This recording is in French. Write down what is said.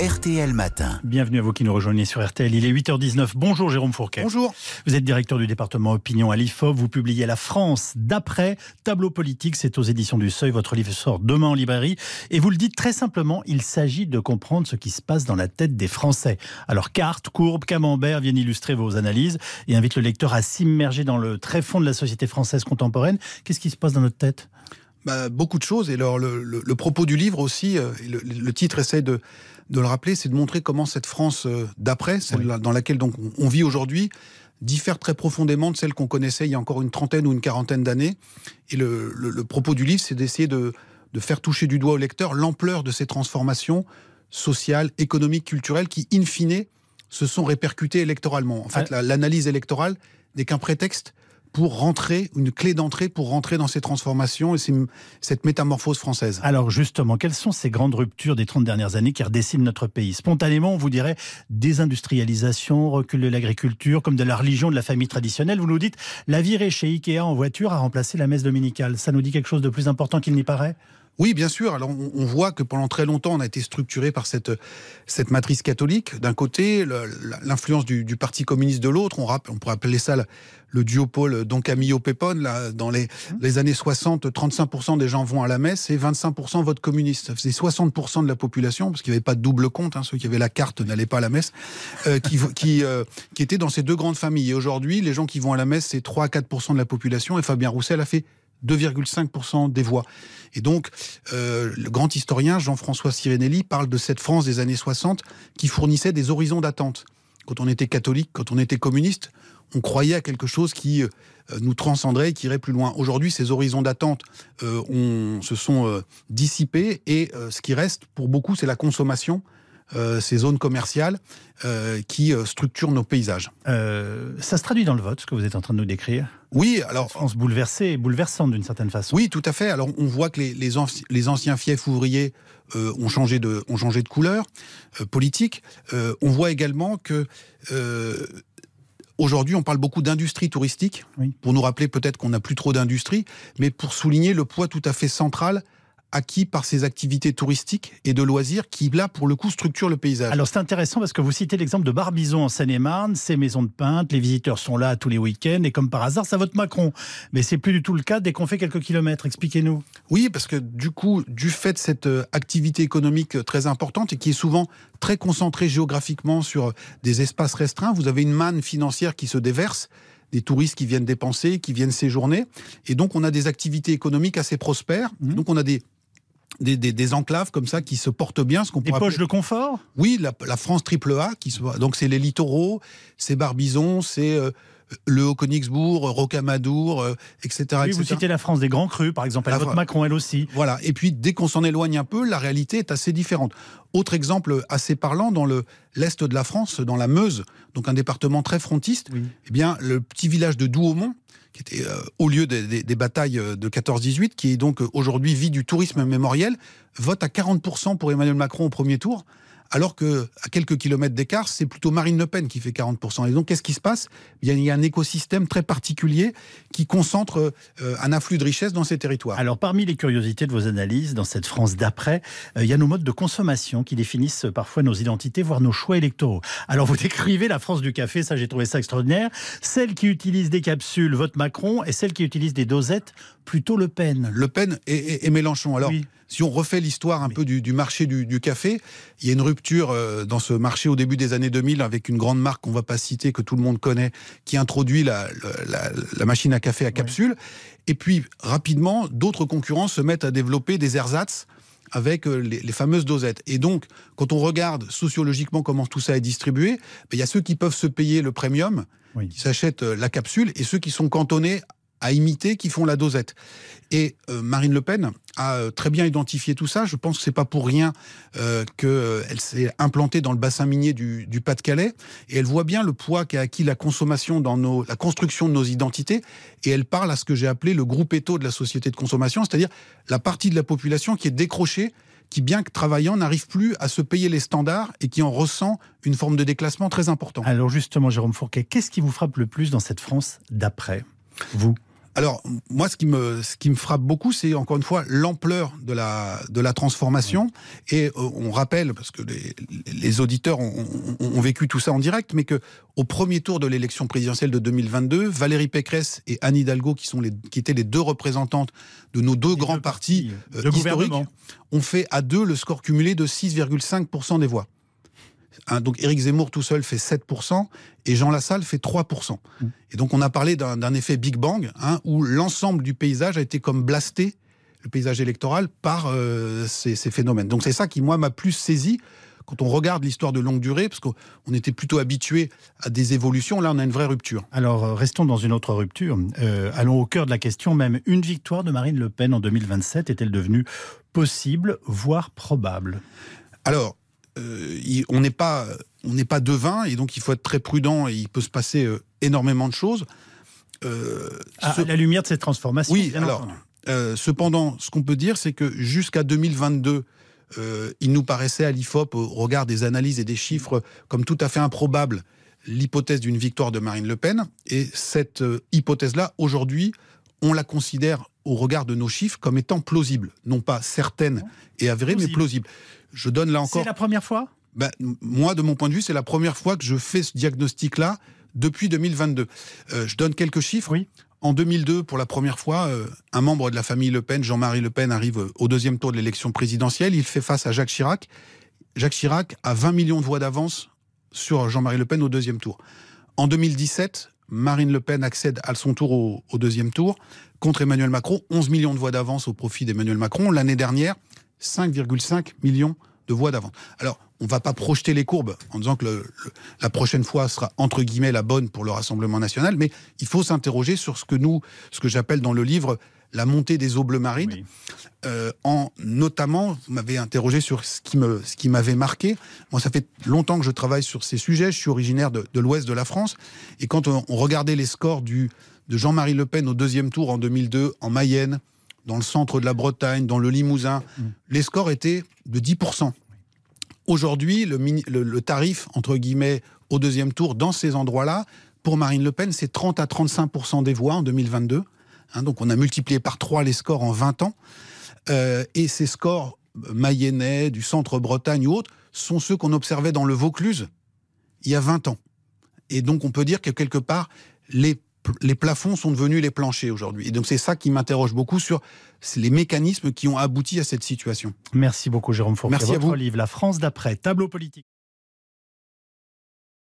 RTL Matin. Bienvenue à vous qui nous rejoignez sur RTL. Il est 8h19. Bonjour Jérôme Fourquet. Bonjour. Vous êtes directeur du département opinion à l'IFOP. Vous publiez La France d'après, tableau politique. C'est aux éditions du Seuil. Votre livre sort demain en librairie. Et vous le dites très simplement, il s'agit de comprendre ce qui se passe dans la tête des Français. Alors cartes, courbes, camembert viennent illustrer vos analyses et invitent le lecteur à s'immerger dans le très fond de la société française contemporaine. Qu'est-ce qui se passe dans notre tête? Bah, beaucoup de choses. Et alors, le, le, le, propos du livre aussi, euh, le, le, titre essaie de, de le rappeler, c'est de montrer comment cette France euh, d'après, celle oui. dans laquelle donc on, on vit aujourd'hui, diffère très profondément de celle qu'on connaissait il y a encore une trentaine ou une quarantaine d'années. Et le, propos du livre, c'est d'essayer de, de faire toucher du doigt au lecteur l'ampleur de ces transformations sociales, économiques, culturelles qui, in fine, se sont répercutées électoralement. En fait, l'analyse électorale n'est qu'un prétexte pour rentrer, une clé d'entrée pour rentrer dans ces transformations et cette métamorphose française. Alors justement, quelles sont ces grandes ruptures des 30 dernières années qui redéciment notre pays? Spontanément, on vous dirait désindustrialisation, recul de l'agriculture, comme de la religion de la famille traditionnelle. Vous nous dites, la virée chez Ikea en voiture a remplacé la messe dominicale. Ça nous dit quelque chose de plus important qu'il n'y paraît? Oui, bien sûr. Alors, on, on, voit que pendant très longtemps, on a été structuré par cette, cette matrice catholique. D'un côté, l'influence du, du, Parti communiste de l'autre. On, on, pourrait appeler ça le, le duopole Don Camillo Pépone. Là, dans les, mmh. les années 60, 35% des gens vont à la messe et 25% votent communiste. Faisait 60% de la population, parce qu'il n'y avait pas de double compte. Hein, ceux qui avaient la carte n'allaient pas à la messe, euh, qui, qui, euh, qui étaient dans ces deux grandes familles. Et aujourd'hui, les gens qui vont à la messe, c'est 3 à 4% de la population. Et Fabien Roussel a fait 2,5% des voix. Et donc, euh, le grand historien Jean-François Sirinelli parle de cette France des années 60 qui fournissait des horizons d'attente. Quand on était catholique, quand on était communiste, on croyait à quelque chose qui euh, nous transcenderait et qui irait plus loin. Aujourd'hui, ces horizons d'attente euh, se sont dissipés et ce qui reste pour beaucoup, c'est la consommation. Euh, ces zones commerciales euh, qui euh, structurent nos paysages. ça se traduit dans le vote, ce que vous êtes en train de nous décrire? Oui, alors... France bouleversée et bouleversante d'une certaine façon. Oui, tout à fait. Alors on voit que les, les, anci les anciens fiefs ouvriers euh, ont, changé de, ont changé de couleur euh, politique. Euh, on voit également que... Aujourd'hui, on parle beaucoup d'industrie touristique, oui. pour nous rappeler peut-être qu'on n'a plus trop d'industrie, mais pour souligner le poids tout à fait central acquis par ces activités touristiques et de loisirs qui, là, pour le coup, structurent le paysage. Alors, c'est intéressant parce que vous citez l'exemple de Barbizon en Seine-et-Marne, ces maisons de peintre, les visiteurs sont là tous les week-ends et comme par hasard, ça vote Macron. Mais c'est plus du tout le cas dès qu'on fait quelques kilomètres. Expliquez-nous. Oui, parce que du coup, du fait de cette euh, activité économique très importante et qui est souvent très concentrée géographiquement sur des espaces restreints, vous avez une manne financière qui se déverse des touristes qui viennent dépenser, qui viennent séjourner. Et donc, on a des activités économiques assez prospères. Mmh. Donc, on a des des, des, des, enclaves comme ça qui se portent bien. Ce qu'on des poches appeler... de confort? Oui, la, la, France triple A. Qui se... Donc c'est les littoraux, c'est Barbizon, c'est euh, le Haut-Königsbourg, Rocamadour, euh, etc., oui, etc. Vous citez la France des grands crus, par exemple, elle vote Macron, elle aussi. Voilà, et puis dès qu'on s'en éloigne un peu, la réalité est assez différente. Autre exemple assez parlant, dans l'est de la France, dans la Meuse, donc un département très frontiste, oui. eh bien, le petit village de Douaumont, qui était euh, au lieu des, des, des batailles de 14-18, qui est donc aujourd'hui vie du tourisme mémoriel, vote à 40% pour Emmanuel Macron au premier tour, alors que à quelques kilomètres d'écart, c'est plutôt Marine Le Pen qui fait 40%. Et donc, qu'est-ce qui se passe? Il y, a, il y, a, un écosystème très particulier qui concentre euh, un afflux de richesse dans ces territoires. Alors, parmi les curiosités de vos analyses dans cette France d'après, euh, il y a nos modes de consommation qui définissent parfois nos identités, voire nos choix électoraux. Alors, vous décrivez la France du café, ça j'ai trouvé ça extraordinaire. Celle qui utilise des capsules vote Macron et celle qui utilise des dosettes plutôt Le Pen. Le Pen et, et, et Mélenchon. Alors, oui si on refait l'histoire un peu du, du marché du, du, café, il y a une rupture euh, dans ce marché au début des années 2000 avec une grande marque qu'on va pas citer, que tout le monde connaît, qui introduit la, la, la machine à café à capsule. Et puis, rapidement, d'autres concurrents se mettent à développer des ersatz avec euh, les, les, fameuses dosettes. Et donc, quand on regarde sociologiquement comment tout ça est distribué, ben, il y a ceux qui peuvent se payer le premium, oui. qui s'achètent euh, la capsule, et ceux qui sont cantonnés à imiter qui font la dosette. Et euh, Marine Le Pen a euh, très bien identifié tout ça. Je pense que c'est pas pour rien euh, qu'elle s'est implantée dans le bassin minier du, Pas-de-Calais et elle voit bien le poids qu'a acquis la consommation dans la construction de nos identités et elle parle à ce que j'ai appelé le groupe étau de la société de consommation, c'est-à-dire la partie de la population qui est décrochée qui, bien que travaillant, n'arrive plus à se payer les standards et qui en ressent une forme de déclassement très important. Alors justement, Jérôme Fourquet, qu'est-ce qui vous frappe le plus dans cette France d'après? Vous? Alors, moi, ce qui me, ce qui me frappe beaucoup, c'est encore une fois l'ampleur de la, de la transformation. Et euh, on rappelle, parce que les, les auditeurs ont, ont, vécu tout ça en direct, mais que au premier tour de l'élection présidentielle de 2022, Valérie Pécresse et Anne Hidalgo, qui, sont les, qui étaient les deux représentantes de nos deux grands partis, euh, historiques, ont fait à deux le score cumulé de 6,5% des voix. Hein, donc Éric Zemmour tout seul fait 7% et Jean Lassalle fait 3%. Mmh. Et donc on a parlé d'un effet Big Bang hein, où l'ensemble du paysage a été comme blasté, le paysage électoral, par euh, ces, phénomènes. Donc c'est ça qui, moi, m'a plus saisi quand on regarde l'histoire de longue durée, parce qu'on était plutôt habitué à des évolutions, là on a une vraie rupture. Alors euh, restons dans une autre rupture. Euh, allons au cœur de la question même. Une victoire de Marine Le Pen en 2027 est-elle devenue possible, voire probable? Alors, euh, on n'est pas on n'est pas devin et donc il faut être très prudent et il peut se passer euh, énormément de choses. Euh, à la lumière de cette transformation. Oui, alors cependant, ce qu'on peut dire, c'est que jusqu'à 2022, il nous paraissait à l'IFOP, au regard des analyses et des chiffres, comme tout à fait improbable l'hypothèse d'une victoire de Marine Le Pen. Et cette hypothèse-là, aujourd'hui, on la considère au regard de nos chiffres comme étant plausible, non pas certaine et avérée, mais plausible. Je donne là encore. C'est la première fois ben, Moi, de mon point de vue, c'est la première fois que je fais ce diagnostic-là depuis 2022. Euh, je donne quelques chiffres. Oui. En 2002, pour la première fois, euh, un membre de la famille Le Pen, Jean-Marie Le Pen, arrive au deuxième tour de l'élection présidentielle. Il fait face à Jacques Chirac. Jacques Chirac a 20 millions de voix d'avance sur Jean-Marie Le Pen au deuxième tour. En 2017, Marine Le Pen accède à son tour au, au deuxième tour contre Emmanuel Macron. 11 millions de voix d'avance au profit d'Emmanuel Macron. L'année dernière, 5,5 millions de voix d'avance. Alors, on ne va pas projeter les courbes en disant que la prochaine fois sera entre guillemets la bonne pour le Rassemblement national, mais il faut s'interroger sur ce que nous, ce que j'appelle dans le livre la montée des eaux bleues marines, euh, en notamment, vous m'avez interrogé sur ce qui me, ce qui m'avait marqué. Moi, ça fait longtemps que je travaille sur ces sujets. Je suis originaire de, l'ouest de la France, et quand on, on regardait les scores du, de Jean-Marie Le Pen au deuxième tour en 2002 en Mayenne, dans le centre de la Bretagne, dans le Limousin, mm. les scores étaient de 10%. Aujourd'hui, le, tarif, entre guillemets, au deuxième tour, dans ces endroits-là, pour Marine Le Pen, c'est 30 à 35% des voix en 2022. Hein, donc on a multiplié par 3 les scores en 20 ans. Euh, et ces scores mayennais, du centre Bretagne ou autres, sont ceux qu'on observait dans le Vaucluse il y a 20 ans. Et donc on peut dire que quelque part, les les plafonds sont devenus les planchers aujourd'hui. Et donc c'est ça qui m'interroge beaucoup sur les mécanismes qui ont abouti à cette situation. Merci beaucoup Jérôme Fourquet. Merci à vous. livre La France d'après, tableau politique.